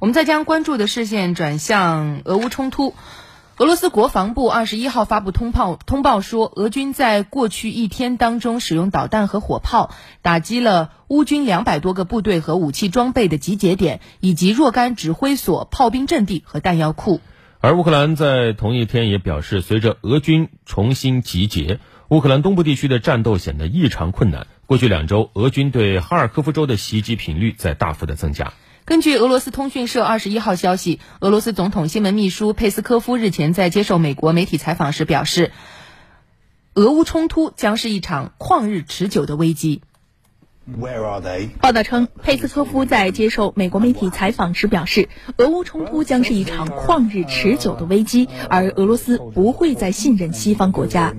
我们再将关注的视线转向俄乌冲突。俄罗斯国防部二十一号发布通报，通报说，俄军在过去一天当中使用导弹和火炮，打击了乌军两百多个部队和武器装备的集结点，以及若干指挥所、炮兵阵地和弹药库。而乌克兰在同一天也表示，随着俄军重新集结，乌克兰东部地区的战斗显得异常困难。过去两周，俄军对哈尔科夫州的袭击频率在大幅的增加。根据俄罗斯通讯社二十一号消息，俄罗斯总统新闻秘书佩斯科夫日前在接受美国媒体采访时表示，俄乌冲突将是一场旷日持久的危机。报道称，佩斯科夫在接受美国媒体采访时表示，俄乌冲突将是一场旷日持久的危机，而俄罗斯不会再信任西方国家。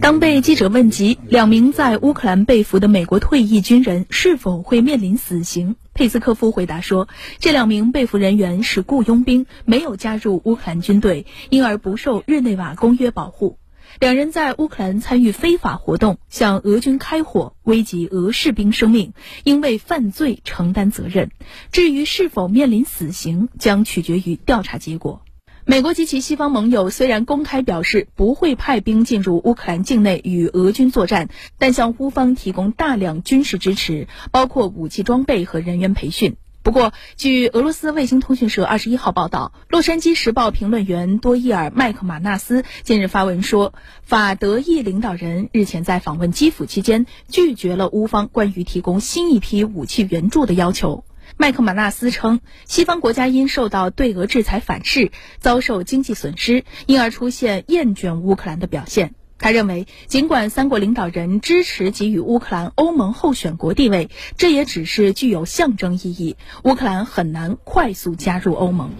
当被记者问及两名在乌克兰被俘的美国退役军人是否会面临死刑，佩斯科夫回答说，这两名被俘人员是雇佣兵，没有加入乌克兰军队，因而不受日内瓦公约保护。两人在乌克兰参与非法活动，向俄军开火，危及俄士兵生命，应为犯罪承担责任。至于是否面临死刑，将取决于调查结果。美国及其西方盟友虽然公开表示不会派兵进入乌克兰境内与俄军作战，但向乌方提供大量军事支持，包括武器装备和人员培训。不过，据俄罗斯卫星通讯社二十一号报道，《洛杉矶时报》评论员多伊尔·麦克马纳斯近日发文说，法德意领导人日前在访问基辅期间，拒绝了乌方关于提供新一批武器援助的要求。麦克马纳斯称，西方国家因受到对俄制裁反噬，遭受经济损失，因而出现厌倦乌克兰的表现。他认为，尽管三国领导人支持给予乌克兰欧盟候选国地位，这也只是具有象征意义。乌克兰很难快速加入欧盟。